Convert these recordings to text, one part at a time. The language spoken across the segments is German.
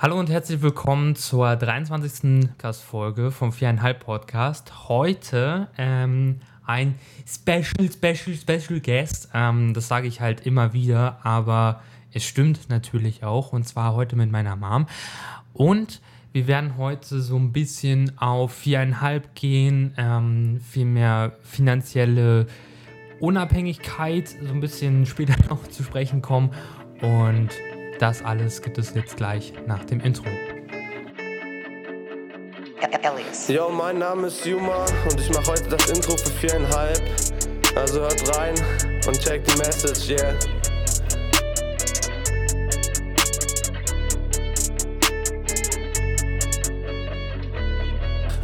Hallo und herzlich willkommen zur 23. Gastfolge vom Viereinhalb Podcast. Heute ähm, ein Special, Special, Special Guest. Ähm, das sage ich halt immer wieder, aber es stimmt natürlich auch. Und zwar heute mit meiner Mom. Und wir werden heute so ein bisschen auf viereinhalb gehen, ähm, viel mehr finanzielle Unabhängigkeit, so ein bisschen später noch zu sprechen kommen. Und das alles gibt es jetzt gleich nach dem Intro. Yo, mein Name ist Juma und ich mache heute das Intro für viereinhalb. Also hört rein und check die Message, yeah.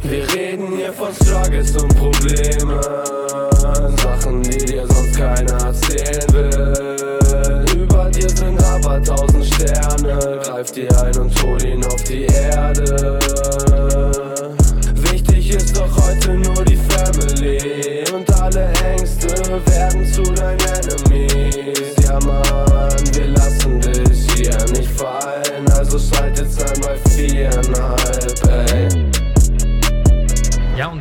Wir reden hier von Struggles und Problemen, Sachen, die dir sonst keiner erzählen will. Über dir sind aber tausend Sterne, greif dir ein und hol ihn auf die Erde. Wichtig ist doch heute nur die Family und alle Ängste werden zu deinen Enemies.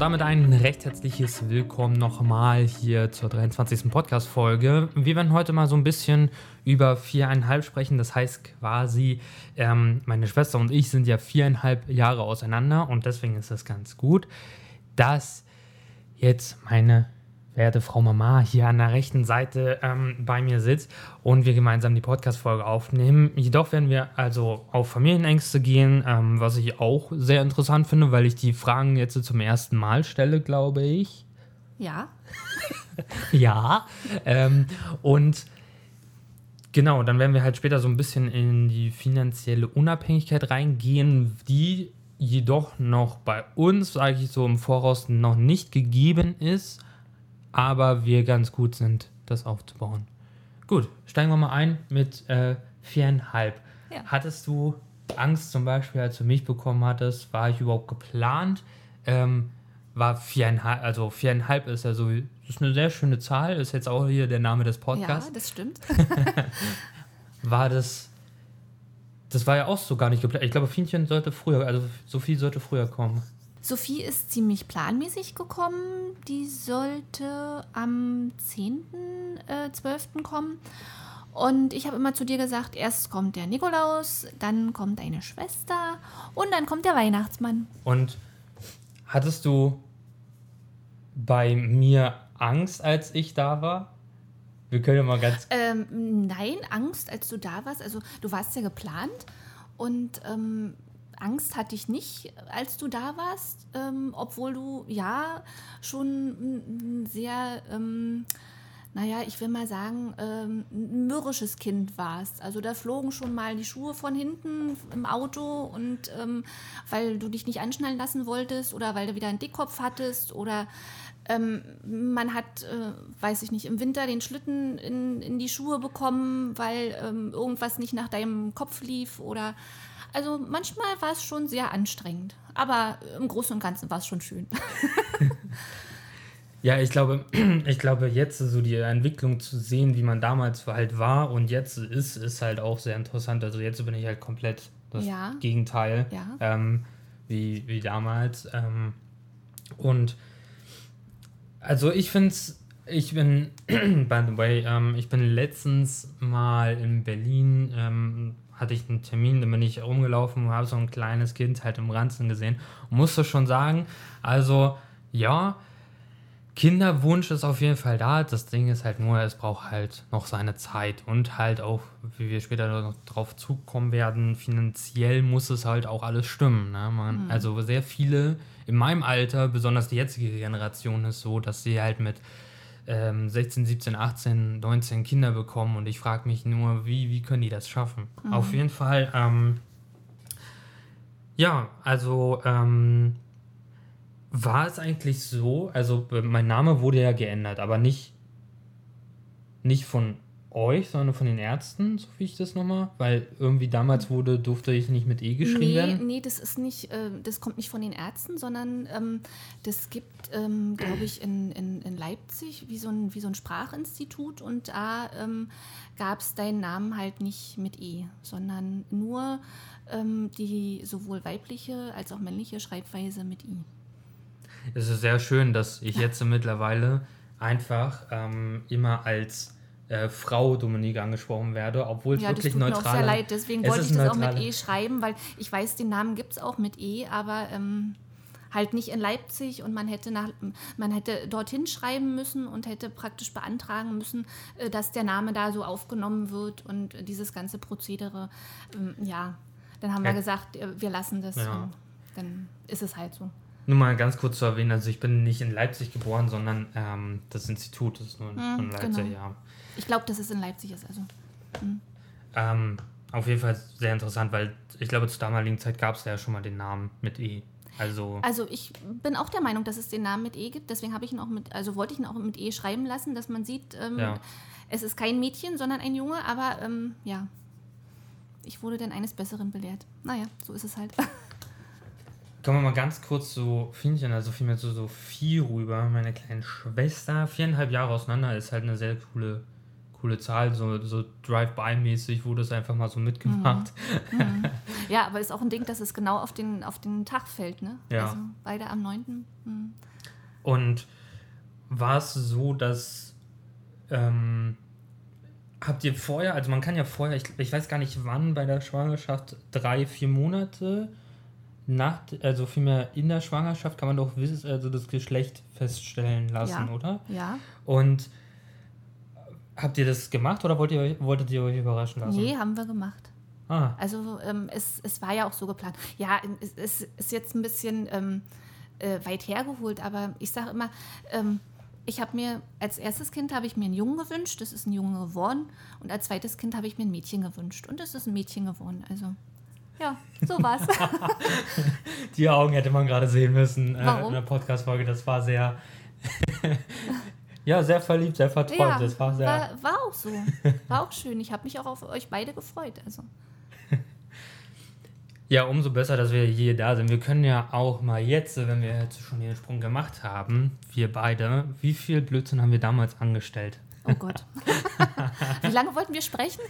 Damit ein recht herzliches Willkommen nochmal hier zur 23. Podcast-Folge. Wir werden heute mal so ein bisschen über viereinhalb sprechen. Das heißt quasi, ähm, meine Schwester und ich sind ja viereinhalb Jahre auseinander und deswegen ist es ganz gut, dass jetzt meine werte Frau Mama hier an der rechten Seite ähm, bei mir sitzt und wir gemeinsam die Podcast-Folge aufnehmen. Jedoch werden wir also auf Familienängste gehen, ähm, was ich auch sehr interessant finde, weil ich die Fragen jetzt zum ersten Mal stelle, glaube ich. Ja. ja. Ähm, und genau, dann werden wir halt später so ein bisschen in die finanzielle Unabhängigkeit reingehen, die jedoch noch bei uns, sage ich so im Voraus, noch nicht gegeben ist aber wir ganz gut sind, das aufzubauen. Gut, steigen wir mal ein mit äh, viereinhalb. Ja. Hattest du Angst zum Beispiel, als du mich bekommen hattest? War ich überhaupt geplant? Ähm, war viereinhalb, also viereinhalb ist ja so, ist eine sehr schöne Zahl, ist jetzt auch hier der Name des Podcasts. Ja, das stimmt. war das, das war ja auch so gar nicht geplant. Ich glaube, Fienchen sollte früher, also Sophie sollte früher kommen. Sophie ist ziemlich planmäßig gekommen. Die sollte am 10.12. Äh, kommen. Und ich habe immer zu dir gesagt, erst kommt der Nikolaus, dann kommt deine Schwester und dann kommt der Weihnachtsmann. Und hattest du bei mir Angst, als ich da war? Wir können ja mal ganz. Ähm, nein, Angst, als du da warst. Also du warst ja geplant und ähm, Angst hatte ich nicht, als du da warst, ähm, obwohl du ja schon sehr, ähm, naja, ich will mal sagen, ähm, ein mürrisches Kind warst. Also da flogen schon mal die Schuhe von hinten im Auto und ähm, weil du dich nicht anschnallen lassen wolltest oder weil du wieder einen Dickkopf hattest oder ähm, man hat, äh, weiß ich nicht, im Winter den Schlitten in, in die Schuhe bekommen, weil ähm, irgendwas nicht nach deinem Kopf lief oder also manchmal war es schon sehr anstrengend, aber im Großen und Ganzen war es schon schön. ja, ich glaube, ich glaube, jetzt so die Entwicklung zu sehen, wie man damals halt war und jetzt ist, ist halt auch sehr interessant. Also jetzt bin ich halt komplett das Ja. Gegenteil Ja. ähm, wie, wie damals. Ähm, und also ich finde es, ich bin, by the way, ähm, ich bin letztens mal in Berlin, ähm, hatte ich einen Termin, da bin ich rumgelaufen und habe so ein kleines Kind halt im Ranzen gesehen und musste schon sagen, also ja, Kinderwunsch ist auf jeden Fall da. Das Ding ist halt nur, es braucht halt noch seine Zeit und halt auch, wie wir später noch drauf zukommen werden, finanziell muss es halt auch alles stimmen. Ne? Man, Also sehr viele in meinem Alter, besonders die jetzige Generation, ist so, dass sie halt mit ähm, 16, 17, 18, 19 Kinder bekommen und ich frage mich nur, wie, wie können die das schaffen? Auf jeden Fall, ähm, ja, also ähm, war es eigentlich so, also mein Name wurde ja geändert, aber nicht, nicht von euch, sondern von den Ärzten, so wie ich das nochmal, weil irgendwie damals wurde, durfte ich nicht mit E geschrieben nee, werden. Nee, das ist nicht, äh, das kommt nicht von den Ärzten, sondern ähm, das gibt, ähm, glaube ich, in, in, in Leipzig wie so, ein, wie so ein Sprachinstitut und da ähm, gab es deinen Namen halt nicht mit E, sondern nur ähm, die sowohl weibliche als auch männliche Schreibweise mit I. Es ist sehr schön, dass ich jetzt mittlerweile einfach ähm, immer als äh, Frau Dominique angesprochen werde, obwohl es Ja, wirklich tut mir neutral auch sehr leid, deswegen es wollte ist ich das auch neutrale- mit E schreiben, weil ich weiß, den Namen gibt es auch mit E, aber ähm, halt nicht in Leipzig und man hätte, nach, man hätte dorthin schreiben müssen und hätte praktisch beantragen müssen, äh, dass der Name da so aufgenommen wird und äh, dieses ganze Prozedere, ähm, ja, dann haben wir Ja. gesagt, äh, wir lassen das Ja. dann ist es halt so. Nur mal ganz kurz zu erwähnen, also ich bin nicht in Leipzig geboren, sondern ähm, das Institut ist nur in, in Leipzig, genau. ja. Ich glaube, dass es in Leipzig ist, also. Ähm, auf jeden Fall sehr interessant, weil ich glaube, zur damaligen Zeit gab es ja schon mal den Namen mit E. Also, Also ich bin auch der Meinung, dass es den Namen mit E gibt. Deswegen habe ich ihn auch mit, also wollte ich ihn auch mit E schreiben lassen, dass man sieht, ähm, Ja. es ist kein Mädchen, sondern ein Junge. Aber ähm, ja, ich wurde dann eines Besseren belehrt. Naja, so ist es halt. kommen wir mal ganz kurz zu Fienchen, also vielmehr zu Sophie rüber, meine kleine Schwester. Viereinhalb Jahre auseinander ist halt eine sehr coole, coole Zahl, so, so Drive-by-mäßig wurde es einfach mal so mitgemacht. ja, aber ist auch ein Ding, dass es genau auf den, auf den Tag fällt, ne? Ja. Also beide am 9. Hm. Und war es so, dass ähm, habt ihr vorher, also man kann ja vorher, ich, ich weiß gar nicht wann bei der Schwangerschaft, drei, vier Monate nach, also vielmehr in der Schwangerschaft kann man doch also das Geschlecht feststellen lassen, Ja. oder? Ja. Und habt ihr das gemacht oder wollt ihr, euch- wolltet ihr euch überraschen lassen? Nee, haben wir gemacht. Ah, Also ähm, es, es war ja auch so geplant. Ja, es, es ist jetzt ein bisschen ähm, äh, weit hergeholt, aber ich sage immer, ähm, ich habe mir als erstes Kind habe ich mir einen Jungen gewünscht, das ist ein Junge geworden, und als zweites Kind habe ich mir ein Mädchen gewünscht und es ist ein Mädchen geworden. Also ja, so war's. die Augen hätte man gerade sehen müssen äh, in der Podcast-Folge. Das war sehr, ja, sehr verliebt, sehr verträumt. ja, das war sehr. war, war auch so. War auch schön. Ich habe mich auch auf euch beide gefreut. Also Ja, umso besser, dass wir hier da sind. Wir können ja auch mal jetzt, wenn wir jetzt schon den Sprung gemacht haben, wir beide, wie viel Blödsinn haben wir damals angestellt? Oh Gott. Wie lange wollten wir sprechen?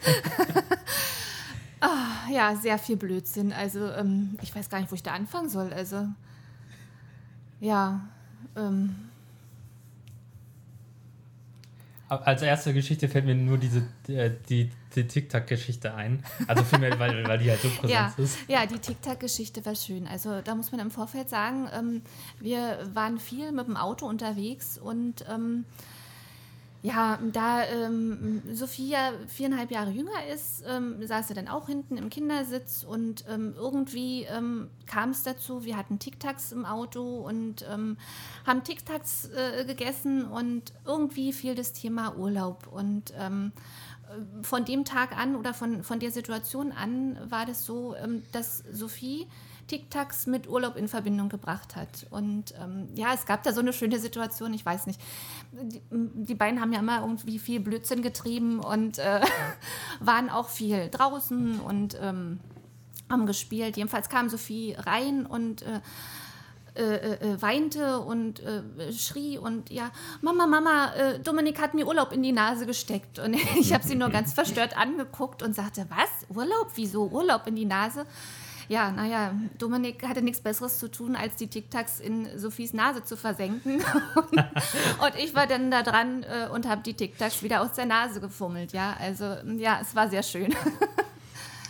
ah, ja, sehr viel Blödsinn. Also, ähm, ich weiß gar nicht, wo ich da anfangen soll. Also, ja, ähm, Als erste Geschichte fällt mir nur diese äh, die, die TikTok-Geschichte ein. Also vielmehr, weil, weil die halt so präsent ja, ist. ja, die TikTok-Geschichte war schön. Also, da muss man im Vorfeld sagen, ähm, wir waren viel mit dem Auto unterwegs und ähm, ja, da ähm, Sophia viereinhalb Jahre jünger ist, ähm, saß sie dann auch hinten im Kindersitz und ähm, irgendwie ähm, kam es dazu, wir hatten Tic-Tacs im Auto und ähm, haben Tic-Tacs äh, gegessen und irgendwie fiel das Thema Urlaub und ähm, von dem Tag an oder von, von der Situation an war das so, dass Sophie Tic-Tacs mit Urlaub in Verbindung gebracht hat. Und ähm, ja, es gab da so eine schöne Situation, ich weiß nicht. Die, die beiden haben ja immer irgendwie viel Blödsinn getrieben und äh, waren auch viel draußen und ähm, haben gespielt. Jedenfalls kam Sophie rein und äh, äh, äh, weinte und äh, schrie und ja, Mama, Mama, äh, Dominik hat mir Urlaub in die Nase gesteckt. Und ich habe sie nur ganz verstört angeguckt und sagte, was? Urlaub? Wieso Urlaub in die Nase? Ja, naja, Dominik hatte nichts Besseres zu tun, als die Tic-Tacs in Sophies Nase zu versenken. und, und ich war dann da dran äh, und habe die Tic-Tacs wieder aus der Nase gefummelt. Ja, also ja, es war sehr schön.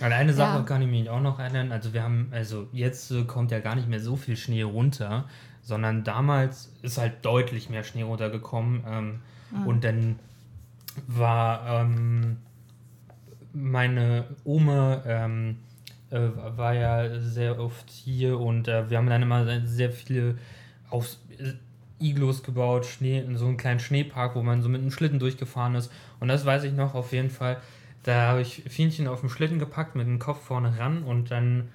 An eine Sache Ja. kann ich mich auch noch erinnern. Also wir haben, also jetzt äh, kommt ja gar nicht mehr so viel Schnee runter, sondern damals ist halt deutlich mehr Schnee runtergekommen. Ähm, Mhm. Und dann war ähm, meine Oma ähm, äh, war ja sehr oft hier und äh, wir haben dann immer sehr viele auf Iglos gebaut, Schnee, in so einen kleinen Schneepark, wo man so mit einem Schlitten durchgefahren ist. Und das weiß ich noch auf jeden Fall. Da habe ich Fienchen auf dem Schlitten gepackt, mit dem Kopf vorne ran und dann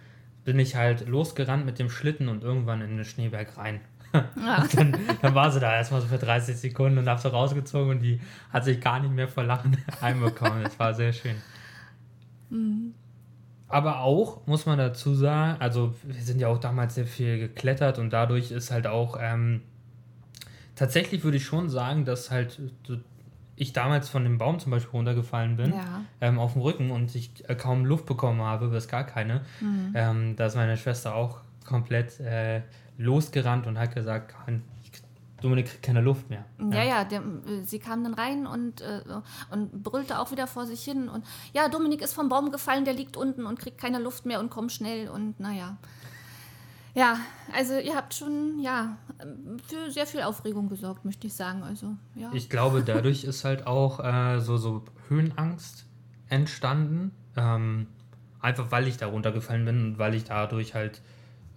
bin ich halt losgerannt mit dem Schlitten und irgendwann in den Schneeberg rein. Ja. dann, dann, war sie da erstmal so für 30 Sekunden und hab so rausgezogen und die hat sich gar nicht mehr vor Lachen einbekommen. Das war sehr schön. Mhm. Aber auch, muss man dazu sagen, also wir sind ja auch damals sehr viel geklettert und dadurch ist halt auch, ähm, tatsächlich würde ich schon sagen, dass halt ich damals von dem Baum zum Beispiel runtergefallen bin, ja. ähm, auf dem Rücken und ich äh, kaum Luft bekommen habe, bis gar keine. Mhm. Ähm, da ist meine Schwester auch komplett äh, losgerannt und hat gesagt, Dominik kriegt keine Luft mehr. Ja, ja, ja der, äh, sie kam dann rein und, äh, und brüllte auch wieder vor sich hin. Und ja, Dominik ist vom Baum gefallen, der liegt unten und kriegt keine Luft mehr und kommt schnell. Und naja. Ja, also ihr habt schon, ja, für sehr viel Aufregung gesorgt, möchte ich sagen. Also, ja. Ich glaube, dadurch ist halt auch äh, so, so Höhenangst entstanden. Ähm, einfach weil ich da runtergefallen bin und weil ich dadurch halt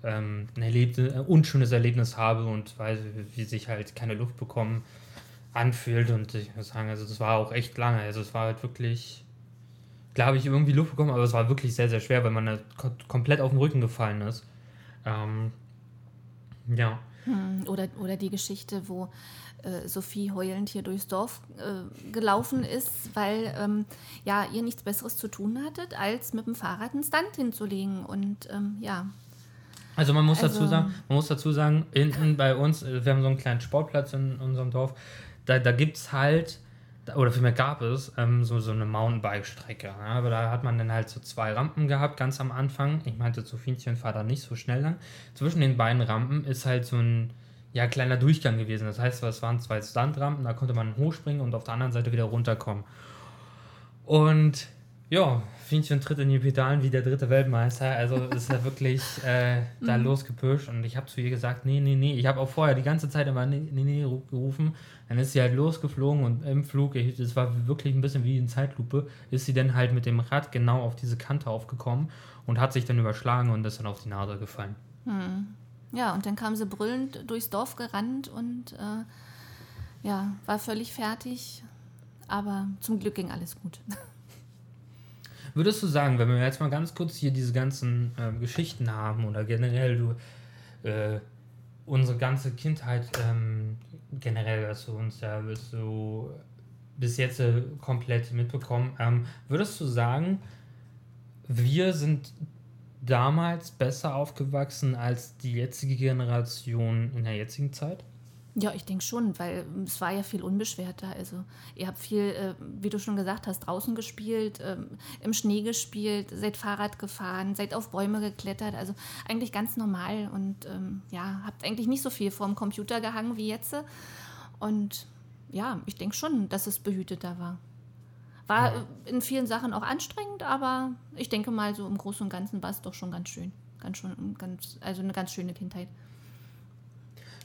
ähm, ein, Erlebnis, ein unschönes Erlebnis habe und weiß, wie sich halt keine Luft bekommen anfühlt. Und ich muss sagen, also das war auch echt lange. Also es war halt wirklich, klar habe ich irgendwie Luft bekommen, aber es war wirklich sehr, sehr schwer, weil man da komplett auf den Rücken gefallen ist. Ähm, ja. Hm, oder, oder die Geschichte, wo äh, Sophie heulend hier durchs Dorf äh, gelaufen ist, weil ähm, ja, ihr nichts Besseres zu tun hattet, als mit dem Fahrrad einen Stand hinzulegen. Und ähm, ja, also man muss also, dazu sagen, man muss dazu sagen, hinten bei uns, äh, wir haben so einen kleinen Sportplatz in unserem Dorf, da, da gibt es halt, oder vielmehr gab es, ähm, so, so eine Mountainbike-Strecke. Ja? Aber da hat man dann halt so zwei Rampen gehabt, ganz am Anfang. Ich meinte, Sophienchen fahrt da nicht so schnell lang. Zwischen den beiden Rampen ist halt so ein ja, kleiner Durchgang gewesen. Das heißt, es waren zwei Standrampen, da konnte man hochspringen und auf der anderen Seite wieder runterkommen. Und ja, Fienchen tritt in die Pedalen wie der dritte Weltmeister. Also ist er wirklich äh, da mhm. losgepusht und ich habe zu ihr gesagt, nee, nee, nee. Ich habe auch vorher die ganze Zeit immer nee, nee, nee gerufen. Dann ist sie halt losgeflogen und im Flug, das war wirklich ein bisschen wie in Zeitlupe, ist sie dann halt mit dem Rad genau auf diese Kante aufgekommen und hat sich dann überschlagen und ist dann auf die Nase gefallen. Mhm. Ja, und dann kam sie brüllend durchs Dorf gerannt und äh, ja, war völlig fertig. Aber zum Glück ging alles gut. Würdest du sagen, wenn wir jetzt mal ganz kurz hier diese ganzen äh, Geschichten haben oder generell du äh, unsere ganze Kindheit ähm, generell, dass du uns ja so bis jetzt äh, komplett mitbekommen, ähm, würdest du sagen, wir sind damals besser aufgewachsen als die jetzige Generation in der jetzigen Zeit? Ja, ich denke schon, weil es war ja viel unbeschwerter. Also ihr habt viel, äh, wie du schon gesagt hast, draußen gespielt, ähm, im Schnee gespielt, seid Fahrrad gefahren, seid auf Bäume geklettert. Also eigentlich ganz normal und ähm, ja, habt eigentlich nicht so viel vorm Computer gehangen wie jetzt. Und ja, ich denke schon, dass es behüteter war. War ja. in vielen Sachen auch anstrengend, aber ich denke mal, so im Großen und Ganzen war es doch schon ganz schön. Ganz schön, ganz, also eine ganz schöne Kindheit.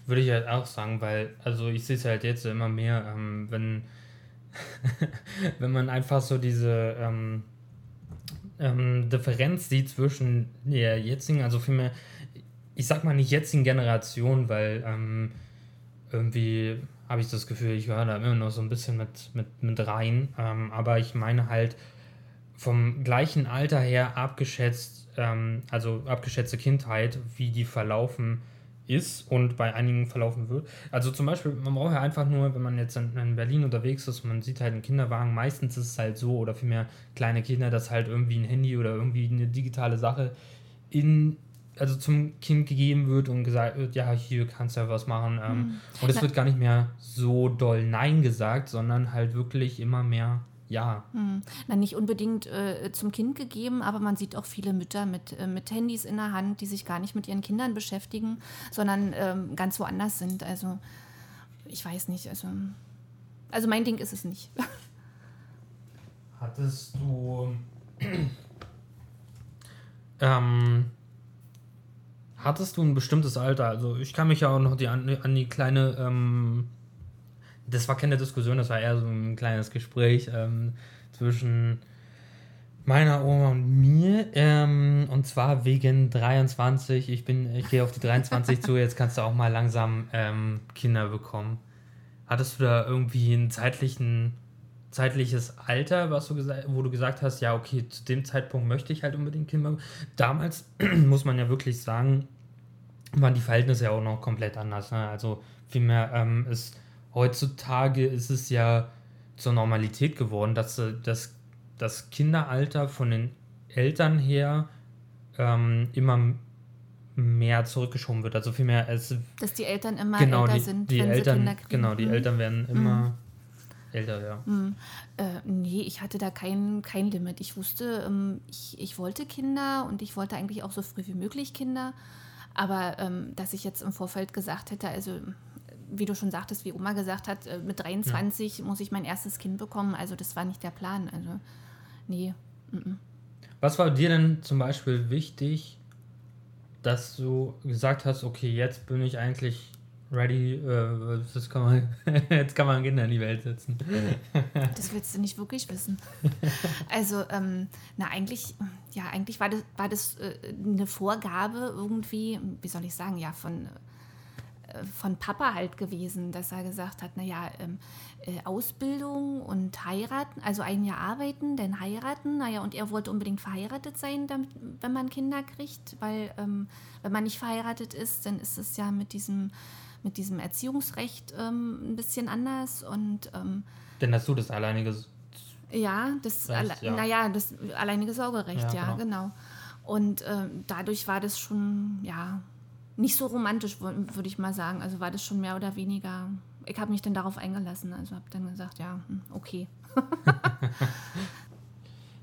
Würde ich halt auch sagen, weil, also ich sehe es halt jetzt immer mehr, ähm, wenn, wenn man einfach so diese ähm, ähm, Differenz sieht zwischen der jetzigen, also vielmehr, ich sag mal nicht jetzigen Generation, weil ähm, irgendwie habe ich das Gefühl, ich höre da immer noch so ein bisschen mit, mit, mit rein, ähm, aber ich meine halt vom gleichen Alter her abgeschätzt, ähm, also abgeschätzte Kindheit, wie die verlaufen ist und bei einigen verlaufen wird. Also zum Beispiel, man braucht ja einfach nur, wenn man jetzt in, Berlin unterwegs ist, man sieht halt einen Kinderwagen, meistens ist es halt so, oder vielmehr kleine Kinder, dass halt irgendwie ein Handy oder irgendwie eine digitale Sache in also zum Kind gegeben wird und gesagt wird, ja, hier kannst du ja was machen. Ähm, mhm. Und es wird gar nicht mehr so doll Nein gesagt, sondern halt wirklich immer mehr ja. Hm. Na, nicht unbedingt äh, zum Kind gegeben, aber man sieht auch viele Mütter mit, äh, mit Handys in der Hand, die sich gar nicht mit ihren Kindern beschäftigen, sondern ähm, ganz woanders sind. Also, ich weiß nicht. Also, also mein Ding ist es nicht. Hattest du. ähm, hattest du ein bestimmtes Alter? Also, ich kann mich ja auch noch die, an, an die kleine. Ähm, das war keine Diskussion, das war eher so ein kleines Gespräch ähm, zwischen meiner Oma und mir. Ähm, und zwar wegen 23. Ich bin, ich gehe auf die 23 zu, jetzt kannst du auch mal langsam ähm, Kinder bekommen. Hattest du da irgendwie ein zeitlichen, zeitliches Alter, was du wo du gesagt hast, ja, okay, zu dem Zeitpunkt möchte ich halt unbedingt Kinder bekommen? Damals muss man ja wirklich sagen, waren die Verhältnisse ja auch noch komplett anders. Ne? Also vielmehr ähm, ist heutzutage ist es ja zur Normalität geworden, dass äh, das, das Kinderalter von den Eltern her ähm, immer mehr zurückgeschoben wird. Also vielmehr es. Dass die Eltern immer genau, älter die, sind, die wenn Eltern, sie Kinder kriegen. Genau, die Mhm. Eltern werden immer älter, ja. Mhm. Äh, nee, ich hatte da kein, kein Limit. Ich wusste, ähm, ich, ich wollte Kinder und ich wollte eigentlich auch so früh wie möglich Kinder. Aber ähm, dass ich jetzt im Vorfeld gesagt hätte, also wie du schon sagtest, wie Oma gesagt hat, äh, mit 23 muss ich mein erstes Kind bekommen. Also das war nicht der Plan. Also nee. mhm. Was war dir denn zum Beispiel wichtig, dass du gesagt hast, okay, jetzt bin ich eigentlich ready, äh, das kann man, jetzt kann man Kinder in die Welt setzen. Das willst du nicht wirklich wissen. Also, ähm, na, eigentlich, ja, eigentlich war das, war das äh, eine Vorgabe irgendwie, wie soll ich sagen, ja, von, von Papa halt gewesen, dass er gesagt hat, naja, ähm, äh, Ausbildung und heiraten, also ein Jahr arbeiten, dann heiraten, naja, und er wollte unbedingt verheiratet sein, damit, wenn man Kinder kriegt, weil ähm, wenn man nicht verheiratet ist, dann ist es ja mit diesem, mit diesem Erziehungsrecht ähm, ein bisschen anders und ähm, Denn hast du das alleinige. ja, das, Recht, ja. naja, das alleinige Sorgerecht, Ja, ja, genau. genau. Und ähm, dadurch war das schon, ja, nicht so romantisch, wür- würde ich mal sagen. Also war das schon mehr oder weniger, ich habe mich dann darauf eingelassen. Also habe dann gesagt, ja, hm, okay.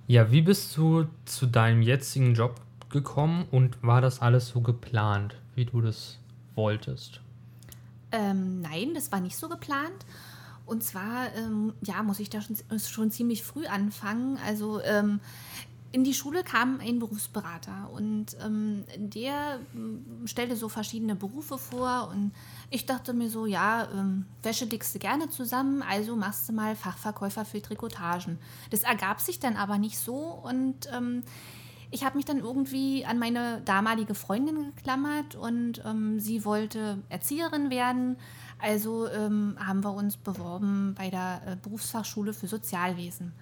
Ja, wie bist du zu deinem jetzigen Job gekommen und war das alles so geplant, wie du das wolltest? Ähm, nein, das war nicht so geplant. Und zwar, ähm, ja, muss ich da schon, schon ziemlich früh anfangen. Also ähm, in die Schule kam ein Berufsberater und ähm, der ähm, stellte so verschiedene Berufe vor und ich dachte mir so, ja, ähm, Wäsche dickst du gerne zusammen, also machst du mal Fachverkäufer für Trikotagen. Das ergab sich dann aber nicht so und ähm, ich habe mich dann irgendwie an meine damalige Freundin geklammert und ähm, sie wollte Erzieherin werden. Also ähm, haben wir uns beworben bei der äh, Berufsfachschule für Sozialwesen.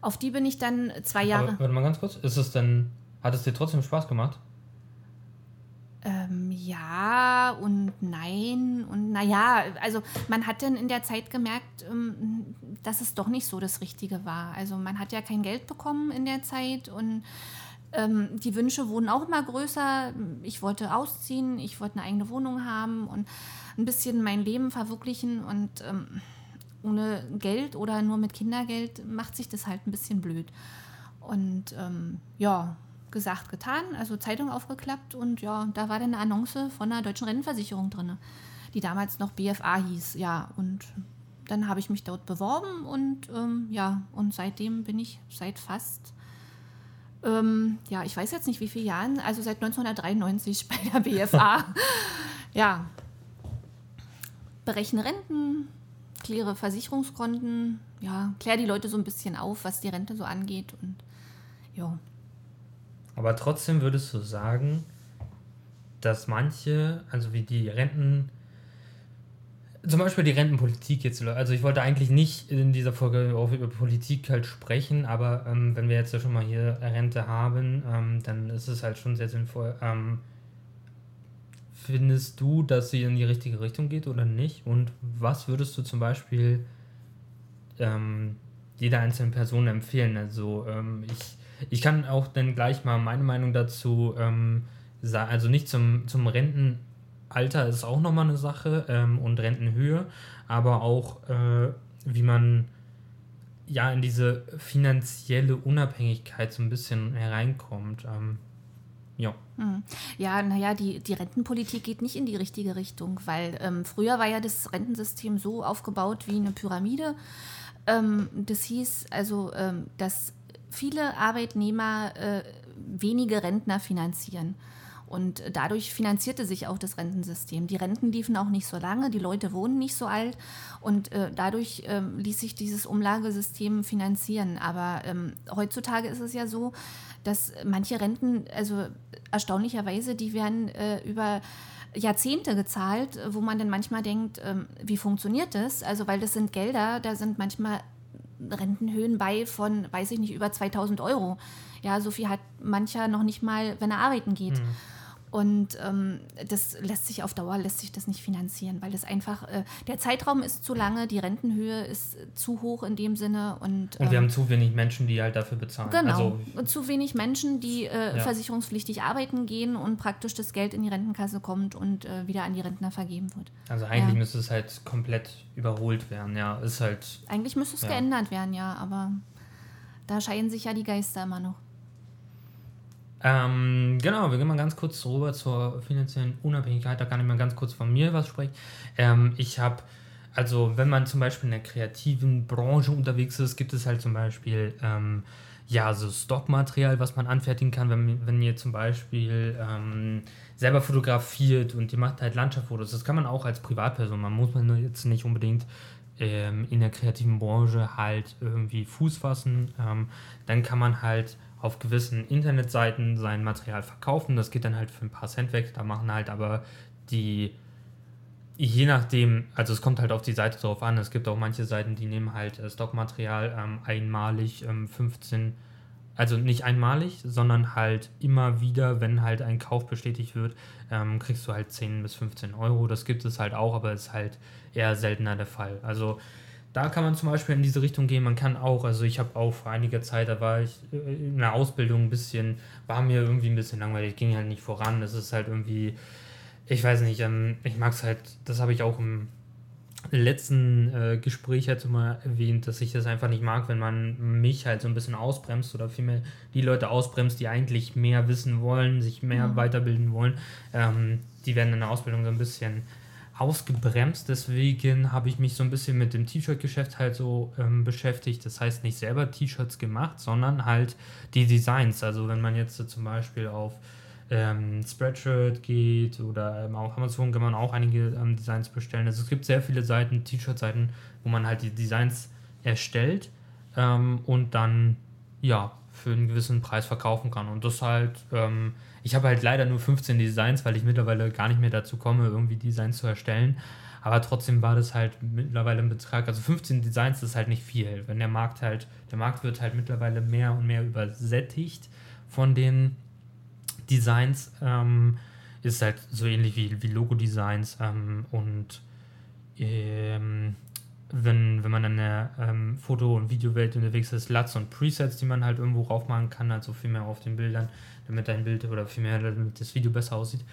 Auf die bin ich dann zwei Jahre. Aber, warte mal ganz kurz, ist es denn, hat es dir trotzdem Spaß gemacht? Ähm, ja und nein und naja, also man hat dann in der Zeit gemerkt, ähm, dass es doch nicht so das Richtige war. Also man hat ja kein Geld bekommen in der Zeit und ähm, die Wünsche wurden auch immer größer. Ich wollte ausziehen, ich wollte eine eigene Wohnung haben und ein bisschen mein Leben verwirklichen und ähm, ohne Geld oder nur mit Kindergeld macht sich das halt ein bisschen blöd. Und ähm, ja, gesagt, getan, also Zeitung aufgeklappt und ja, da war dann eine Annonce von einer deutschen Rentenversicherung drin, die damals noch BFA hieß, ja, und dann habe ich mich dort beworben und ähm, ja, und seitdem bin ich seit fast, ähm, ja, ich weiß jetzt nicht wie viele Jahren, also seit 1993 bei der BFA. ja, berechne Renten, kläre Versicherungskonten, ja, kläre die Leute so ein bisschen auf, was die Rente so angeht und ja. Aber trotzdem würdest du sagen, dass manche, also wie die Renten, zum Beispiel die Rentenpolitik jetzt, also ich wollte eigentlich nicht in dieser Folge auch über Politik halt sprechen, aber ähm, wenn wir jetzt ja schon mal hier Rente haben, ähm, dann ist es halt schon sehr sinnvoll. Ähm, findest du, dass sie in die richtige Richtung geht oder nicht? Und was würdest du zum Beispiel ähm, jeder einzelnen Person empfehlen? Also ähm, ich, ich kann auch dann gleich mal meine Meinung dazu ähm, sagen, also nicht zum, zum Rentenalter ist auch nochmal eine Sache ähm, und Rentenhöhe, aber auch äh, wie man ja in diese finanzielle Unabhängigkeit so ein bisschen hereinkommt. Ja. Hm. Ja, naja, die, die Rentenpolitik geht nicht in die richtige Richtung, weil ähm, früher war ja das Rentensystem so aufgebaut wie eine Pyramide. Ähm, das hieß also, ähm, dass viele Arbeitnehmer äh, wenige Rentner finanzieren. Und dadurch finanzierte sich auch das Rentensystem. Die Renten liefen auch nicht so lange, die Leute wohnen nicht so alt und äh, dadurch ähm, ließ sich dieses Umlagesystem finanzieren. Aber ähm, heutzutage ist es ja so, dass manche Renten, also erstaunlicherweise, die werden äh, über Jahrzehnte gezahlt, wo man dann manchmal denkt, ähm, wie funktioniert das? Also, weil das sind Gelder, da sind manchmal Rentenhöhen bei von, weiß ich nicht, über 2000 Euro. Ja, so viel hat mancher noch nicht mal, wenn er arbeiten geht. Und ähm, das lässt sich auf Dauer lässt sich das nicht finanzieren, weil es einfach, äh, der Zeitraum ist zu lange, die Rentenhöhe ist zu hoch in dem Sinne. Und, Und wir ähm, haben zu wenig Menschen, die halt dafür bezahlen. Genau. Also, und zu wenig Menschen, die äh, Ja. versicherungspflichtig arbeiten gehen und praktisch das Geld in die Rentenkasse kommt und äh, wieder an die Rentner vergeben wird. also eigentlich Ja. müsste es halt komplett überholt werden. Ja, ist halt. Eigentlich müsste es Ja. geändert werden, ja, aber da scheiden sich ja die Geister immer noch. Ähm, genau, wir gehen mal ganz kurz rüber zur finanziellen Unabhängigkeit. Da kann ich mal ganz kurz von mir was sprechen. Ähm, ich habe, also wenn man zum Beispiel in der kreativen Branche unterwegs ist, gibt es halt zum Beispiel ähm, ja so Stockmaterial, was man anfertigen kann, wenn, wenn ihr zum Beispiel ähm, selber fotografiert und ihr macht halt Landschaftsfotos. Das kann man auch als Privatperson. Man muss man jetzt nicht unbedingt ähm, in der kreativen Branche halt irgendwie Fuß fassen. Ähm, dann kann man halt auf gewissen Internetseiten sein Material verkaufen. Das geht dann halt für ein paar Cent weg. Da machen halt aber die, je nachdem, also es kommt halt auf die Seite drauf an. Es gibt auch manche Seiten, die nehmen halt äh, Stockmaterial ähm, einmalig ähm, 15, also nicht einmalig, sondern halt immer wieder, wenn halt ein Kauf bestätigt wird, ähm, kriegst du halt 10 bis 15 Euro. Das gibt es halt auch, aber ist halt eher seltener der Fall. Also da kann man zum Beispiel in diese Richtung gehen. Man kann auch, also ich habe auch vor einiger Zeit, da war ich äh, in der Ausbildung ein bisschen, war mir irgendwie ein bisschen langweilig, ging halt nicht voran. Es ist halt irgendwie, ich weiß nicht, ähm, ich mag es halt, das habe ich auch im letzten äh, Gespräch jetzt mal erwähnt, dass ich das einfach nicht mag, wenn man mich halt so ein bisschen ausbremst oder vielmehr die Leute ausbremst, die eigentlich mehr wissen wollen, sich mehr Mhm. weiterbilden wollen. Ähm, die werden in der Ausbildung so ein bisschen ausgebremst. Deswegen habe ich mich so ein bisschen mit dem T-Shirt-Geschäft halt so ähm, beschäftigt. Das heißt nicht selber T-Shirts gemacht, sondern halt die Designs. Also wenn man jetzt so zum Beispiel auf ähm, Spreadshirt geht oder ähm, auf Amazon kann man auch einige ähm, Designs bestellen. Also es gibt sehr viele Seiten, T-Shirt-Seiten, wo man halt die Designs erstellt ähm, und dann ja für einen gewissen Preis verkaufen kann. Und das halt, ähm, ich habe halt leider nur 15 Designs, weil ich mittlerweile gar nicht mehr dazu komme, irgendwie Designs zu erstellen. Aber trotzdem war das halt mittlerweile ein Betrag. Also 15 Designs ist halt nicht viel. Wenn der Markt halt, der Markt wird halt mittlerweile mehr und mehr übersättigt von den Designs. Ähm, ist halt so ähnlich wie, wie Logo-Designs ähm, und ähm, wenn, wenn man in der ähm, Foto- und Videowelt unterwegs ist, LUTs und Presets, die man halt irgendwo raufmachen kann, also viel mehr auf den Bildern, damit dein Bild oder vielmehr damit das Video besser aussieht.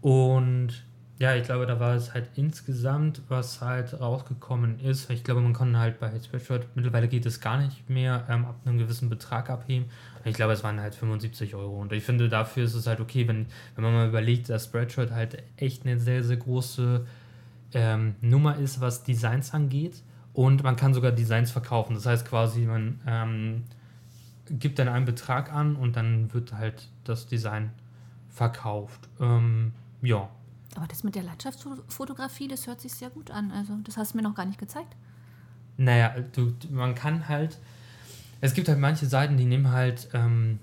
Und ja, ich glaube, da war es halt insgesamt, was halt rausgekommen ist. Ich glaube, man kann halt bei Spreadshirt, mittlerweile geht es gar nicht mehr ähm, ab einem gewissen Betrag abheben. Ich glaube, es waren halt 75 Euro. Und ich finde, dafür ist es halt okay, wenn, wenn man mal überlegt, dass Spreadshirt halt echt eine sehr, sehr große ähm, Nummer ist, was Designs angeht. Und man kann sogar Designs verkaufen. Das heißt quasi, man ähm, gibt dann einen Betrag an und dann wird halt das Design verkauft. Ähm, ja. Aber das mit der Landschaftsfotografie, das hört sich sehr gut an. Also, das hast du mir noch gar nicht gezeigt. Naja, du, man kann halt. Es gibt halt manche Seiten, die nehmen halt. Ähm,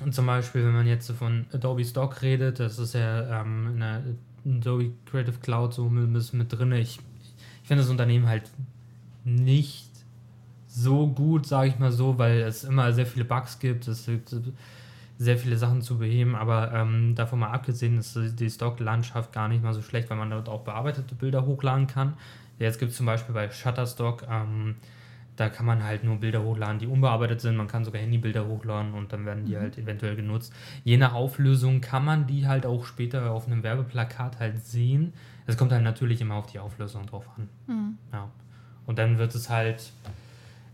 und zum Beispiel, wenn man jetzt von Adobe Stock redet, das ist ja ähm, in der Adobe Creative Cloud so bisschen mit drin. Ich, ich finde das Unternehmen halt nicht so gut, sage ich mal so, weil es immer sehr viele Bugs gibt. Es gibt sehr viele Sachen zu beheben, aber ähm, davon mal abgesehen ist die Stock-Landschaft gar nicht mal so schlecht, weil man dort auch bearbeitete Bilder hochladen kann. Jetzt gibt es zum Beispiel bei Shutterstock, ähm, da kann man halt nur Bilder hochladen, die unbearbeitet sind. Man kann sogar Handybilder hochladen und dann werden die halt eventuell genutzt. Je nach Auflösung kann man die halt auch später auf einem Werbeplakat halt sehen. Es kommt dann natürlich immer auf die Auflösung drauf an. Hm. Ja. Und dann wird es halt,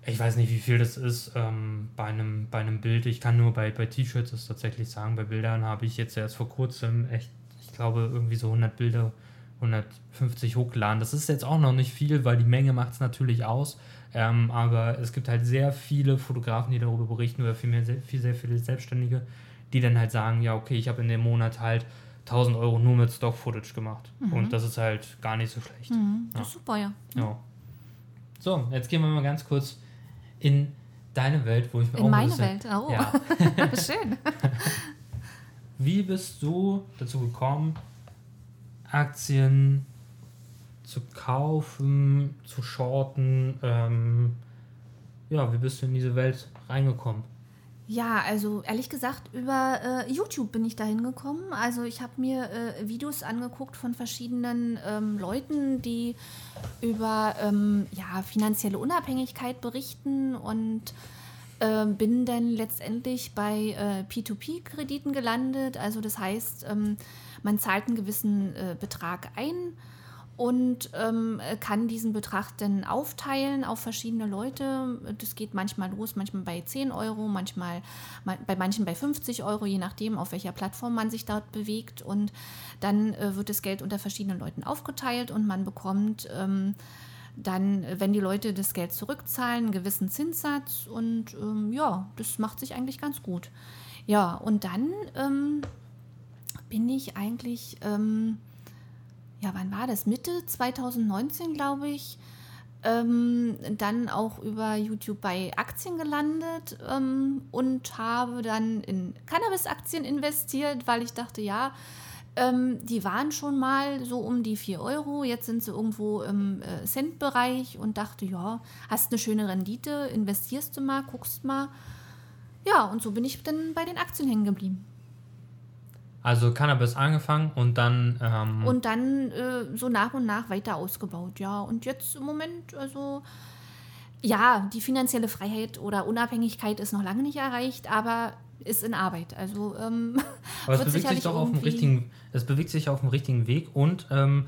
ich weiß nicht, wie viel das ist ähm, bei, einem, bei einem Bild. Ich kann nur bei, bei T-Shirts das tatsächlich sagen. Bei Bildern habe ich jetzt erst vor kurzem echt, ich glaube, irgendwie so 100 Bilder, 150 hochgeladen. Das ist jetzt auch noch nicht viel, weil die Menge macht es natürlich aus. Ähm, aber es gibt halt sehr viele Fotografen, die darüber berichten oder vielmehr sehr, viel, sehr viele Selbstständige, die dann halt sagen, ja, okay, ich habe in dem Monat halt 1000 Euro nur mit Stock-Footage gemacht. Und das ist halt gar nicht so schlecht. Mhm, das Ja. ist super, ja. Ja. So, jetzt gehen wir mal ganz kurz in deine Welt, wo ich mir auch In ein meine bisschen, Welt. Oh, Ja. schön. Wie bist du dazu gekommen, Aktien zu kaufen, zu shorten? Ähm, ja, wie bist du in diese Welt reingekommen? Ja, also ehrlich gesagt, über äh, YouTube bin ich da hingekommen. Also ich habe mir äh, Videos angeguckt von verschiedenen ähm, Leuten, die über ähm, ja, finanzielle Unabhängigkeit berichten und äh, bin dann letztendlich bei äh, P2P-Krediten gelandet. Also das heißt, ähm, man zahlt einen gewissen äh, Betrag ein und ähm, kann diesen Betrag dann aufteilen auf verschiedene Leute. Das geht manchmal los, manchmal bei 10 Euro, manchmal bei manchen bei 50 Euro, je nachdem, auf welcher Plattform man sich dort bewegt. Und dann äh, wird das Geld unter verschiedenen Leuten aufgeteilt und man bekommt ähm, dann, wenn die Leute das Geld zurückzahlen, einen gewissen Zinssatz. Und ähm, ja, das macht sich eigentlich ganz gut. Ja, und dann ähm, bin ich eigentlich ähm, ja, wann war das? Mitte 2019, glaube ich. Ähm, dann auch über YouTube bei Aktien gelandet ähm, und habe dann in Cannabis-Aktien investiert, weil ich dachte, ja, ähm, die waren schon mal so um die 4 Euro, jetzt sind sie irgendwo im äh, Cent-Bereich und dachte, ja, hast eine schöne Rendite, investierst du mal, guckst mal. Ja, und so bin ich dann bei den Aktien hängen geblieben. Also Cannabis angefangen und dann. Ähm und dann äh, so nach und nach weiter ausgebaut, ja. Und jetzt im Moment, also ja, die finanzielle Freiheit oder Unabhängigkeit ist noch lange nicht erreicht, aber ist in Arbeit. Also ähm, aber es bewegt sich doch auf dem richtigen, es bewegt sich auf dem richtigen Weg und ähm,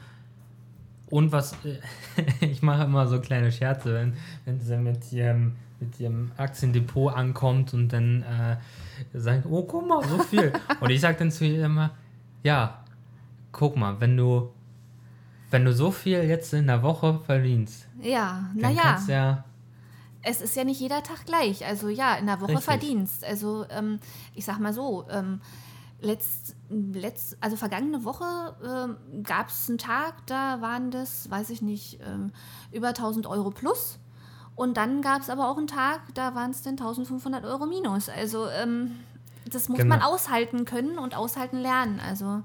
und was ich mache immer so kleine Scherze, wenn, wenn sie mit ihrem, mit ihrem Aktiendepot ankommt und dann äh, sagen, oh, guck mal, so viel. und ich sage dann zu ihr immer, ja, guck mal, wenn du, wenn du so viel jetzt in der Woche verdienst, ja, naja. Ja es ist ja nicht jeder Tag gleich. Also ja, in der Woche Richtig. verdienst. Also ähm, ich sag mal so, ähm, letzt, letzt, also vergangene Woche äh, gab es einen Tag, da waren das, weiß ich nicht, äh, über 1000 Euro plus. Und dann gab es aber auch einen Tag, da waren es dann 1500 Euro minus. Also ähm, das muss genau. man aushalten können und aushalten lernen. Also,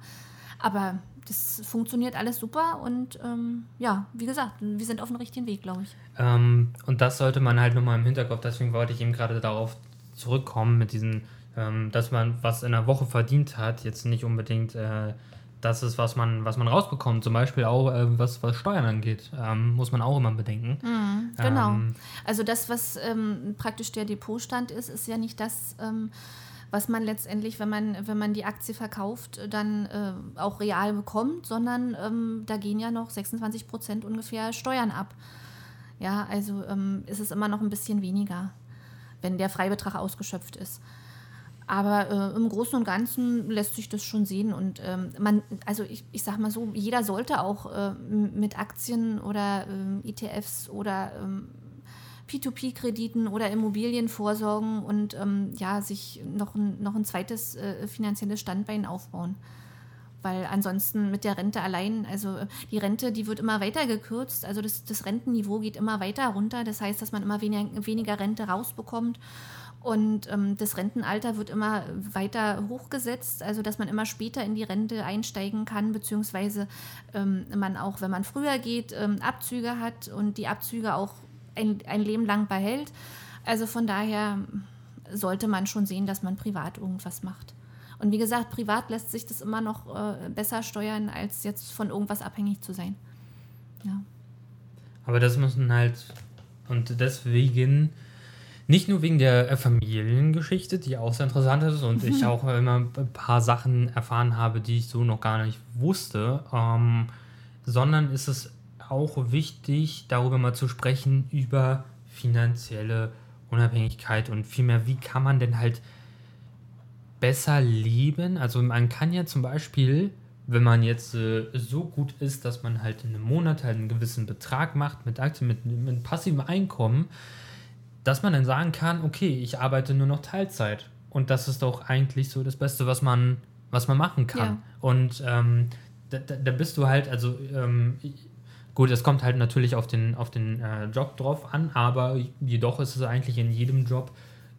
aber das funktioniert alles super und ähm, ja, wie gesagt, wir sind auf dem richtigen Weg, glaube ich. Ähm, und das sollte man halt nochmal im Hinterkopf, deswegen wollte ich eben gerade darauf zurückkommen mit diesen, ähm, dass man was in der Woche verdient hat, jetzt nicht unbedingt äh, das ist, was man, was man rausbekommt. Zum Beispiel auch, äh, was, was Steuern angeht. Ähm, muss man auch immer bedenken. Mhm, genau. Ähm, also das, was ähm, praktisch der Depotstand ist, ist ja nicht das, ähm, was man letztendlich, wenn man, wenn man die Aktie verkauft, dann äh, auch real bekommt, sondern ähm, da gehen ja noch 26 Prozent ungefähr Steuern ab. Ja, also ähm, ist es immer noch ein bisschen weniger, wenn der Freibetrag ausgeschöpft ist. Aber äh, im Großen und Ganzen lässt sich das schon sehen. Und ähm, man, also ich, ich sag mal so, jeder sollte auch äh, mit Aktien oder äh, ETFs oder ähm, P2P-Krediten oder Immobilien vorsorgen und ähm, ja, sich noch ein, noch ein zweites äh, finanzielles Standbein aufbauen. Weil ansonsten mit der Rente allein, also die Rente, die wird immer weiter gekürzt, also das, das Rentenniveau geht immer weiter runter. Das heißt, dass man immer weniger, weniger Rente rausbekommt. Und ähm, das Rentenalter wird immer weiter hochgesetzt, also dass man immer später in die Rente einsteigen kann, beziehungsweise ähm, man auch, wenn man früher geht, ähm, Abzüge hat und die Abzüge auch ein, ein Leben lang behält. Also von daher sollte man schon sehen, dass man privat irgendwas macht. Und wie gesagt, privat lässt sich das immer noch äh, besser steuern, als jetzt von irgendwas abhängig zu sein. Ja. Aber das müssen halt, und deswegen nicht nur wegen der äh, Familiengeschichte, die auch sehr interessant ist und ich auch immer ein paar Sachen erfahren habe, die ich so noch gar nicht wusste, ähm, sondern ist es auch wichtig, darüber mal zu sprechen, über finanzielle Unabhängigkeit und vielmehr, wie kann man denn halt besser leben? Also man kann ja zum Beispiel, wenn man jetzt äh, so gut ist, dass man halt in einem Monat halt einen gewissen Betrag macht mit Aktien, mit, mit passivem Einkommen, dass man dann sagen kann, okay, ich arbeite nur noch Teilzeit. Und das ist doch eigentlich so das Beste, was man, was man machen kann. Ja. Und ähm, da, da, bist du halt, also ähm, gut, es kommt halt natürlich auf den, auf den äh, Job drauf an, aber jedoch ist es eigentlich in jedem Job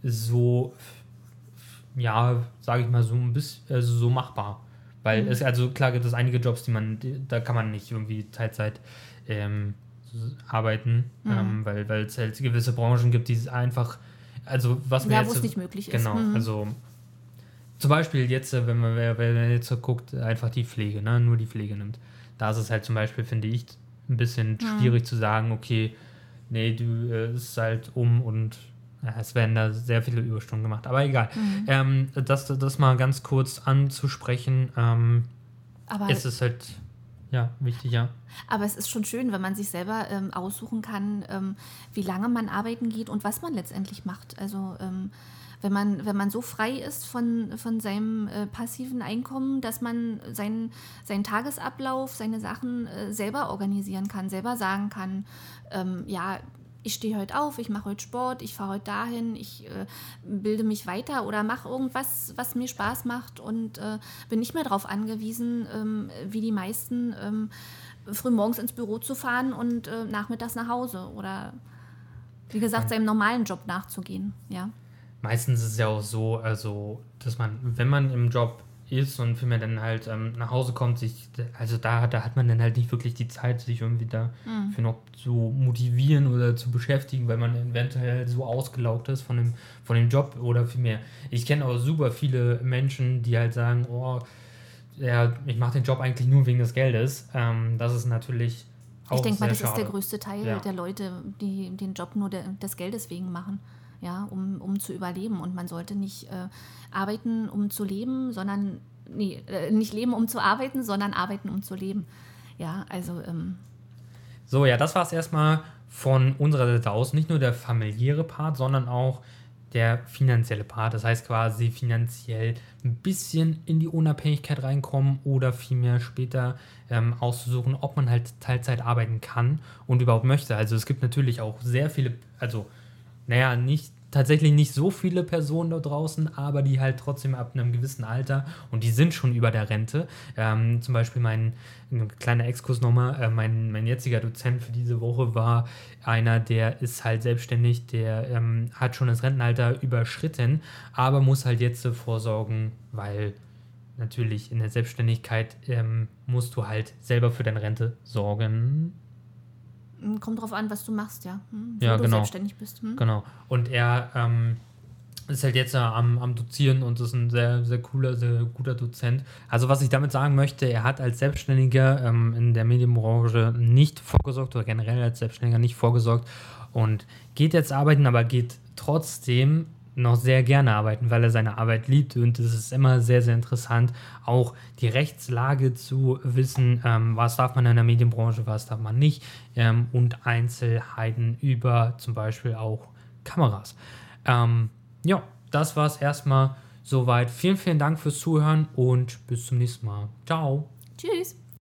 so, ja, sage ich mal, so ein bisschen also so machbar. Weil mhm. es, also klar gibt es einige Jobs, die man, da kann man nicht irgendwie Teilzeit ähm, arbeiten, mhm. ähm, weil es halt gewisse Branchen gibt, die einfach also was wir Ja, jetzt, wo es nicht möglich ist. Genau, Mhm. also zum Beispiel jetzt, äh, wenn man, wenn man jetzt so guckt, einfach die Pflege, ne, nur die Pflege nimmt. Da ist es halt zum Beispiel, finde ich, ein bisschen Mhm. schwierig zu sagen, okay, nee, du äh, es ist halt um und ja, es werden da sehr viele Überstunden gemacht. Aber egal. Mhm. Ähm, das, das mal ganz kurz anzusprechen, ähm, Aber ist es halt ja wichtig, ja. Aber es ist schon schön, wenn man sich selber ähm, aussuchen kann, ähm, wie lange man arbeiten geht und was man letztendlich macht. Also ähm, wenn, man, wenn man so frei ist von, von seinem äh, passiven Einkommen, dass man seinen, seinen Tagesablauf, seine Sachen äh, selber organisieren kann, selber sagen kann, ähm, ja, ich stehe heute auf, ich mache heute Sport, ich fahre heute dahin, ich äh, bilde mich weiter oder mache irgendwas, was mir Spaß macht und äh, bin nicht mehr darauf angewiesen, ähm, wie die meisten, ähm, früh morgens ins Büro zu fahren und äh, nachmittags nach Hause oder wie gesagt, seinem normalen Job nachzugehen. Ja. Meistens ist es ja auch so, also, dass man, wenn man im Job ist und vielmehr dann halt ähm, nach Hause kommt, sich, also da, da hat man dann halt nicht wirklich die Zeit, sich irgendwie da für noch zu motivieren oder zu beschäftigen, weil man eventuell so ausgelaugt ist von dem, von dem Job oder vielmehr. Ich kenne auch super viele Menschen, die halt sagen, oh, ja, ich mache den Job eigentlich nur wegen des Geldes. Ähm, das ist natürlich auch Ich denke mal, das ist der schade. größte Teil Ja. der Leute, die den Job nur der, des Geldes wegen machen, ja, um, um zu überleben. Und man sollte nicht äh, arbeiten, um zu leben, sondern nee, äh, nicht leben, um zu arbeiten, sondern arbeiten, um zu leben. Ja, also ähm, So, ja, das war es erstmal von unserer Seite aus. Nicht nur der familiäre Part, sondern auch der finanzielle Part. Das heißt quasi finanziell ein bisschen in die Unabhängigkeit reinkommen oder vielmehr später ähm, auszusuchen, ob man halt Teilzeit arbeiten kann und überhaupt möchte. Also es gibt natürlich auch sehr viele, also naja, nicht tatsächlich nicht so viele Personen da draußen, aber die halt trotzdem ab einem gewissen Alter und die sind schon über der Rente. Ähm, zum Beispiel mein ein kleiner Exkurs nochmal, äh, mein, mein jetziger Dozent für diese Woche war einer, der ist halt selbstständig, der ähm, hat schon das Rentenalter überschritten, aber muss halt jetzt vorsorgen, weil natürlich in der Selbstständigkeit ähm, musst du halt selber für deine Rente sorgen. Kommt drauf an, was du machst, ja. Hm, Ja, du genau. selbstständig bist. Hm? Genau. Und er ähm, ist halt jetzt äh, am, am Dozieren und ist ein sehr, sehr cooler, sehr guter Dozent. Also was ich damit sagen möchte, er hat als Selbstständiger ähm, in der Medienbranche nicht vorgesorgt oder generell als Selbstständiger nicht vorgesorgt und geht jetzt arbeiten, aber geht trotzdem noch sehr gerne arbeiten, weil er seine Arbeit liebt und es ist immer sehr, sehr interessant, auch die Rechtslage zu wissen, ähm, was darf man in der Medienbranche, was darf man nicht ähm, und Einzelheiten über zum Beispiel auch Kameras. Ähm, ja, das war es erstmal soweit. Vielen, vielen Dank fürs Zuhören und bis zum nächsten Mal. Ciao. Tschüss.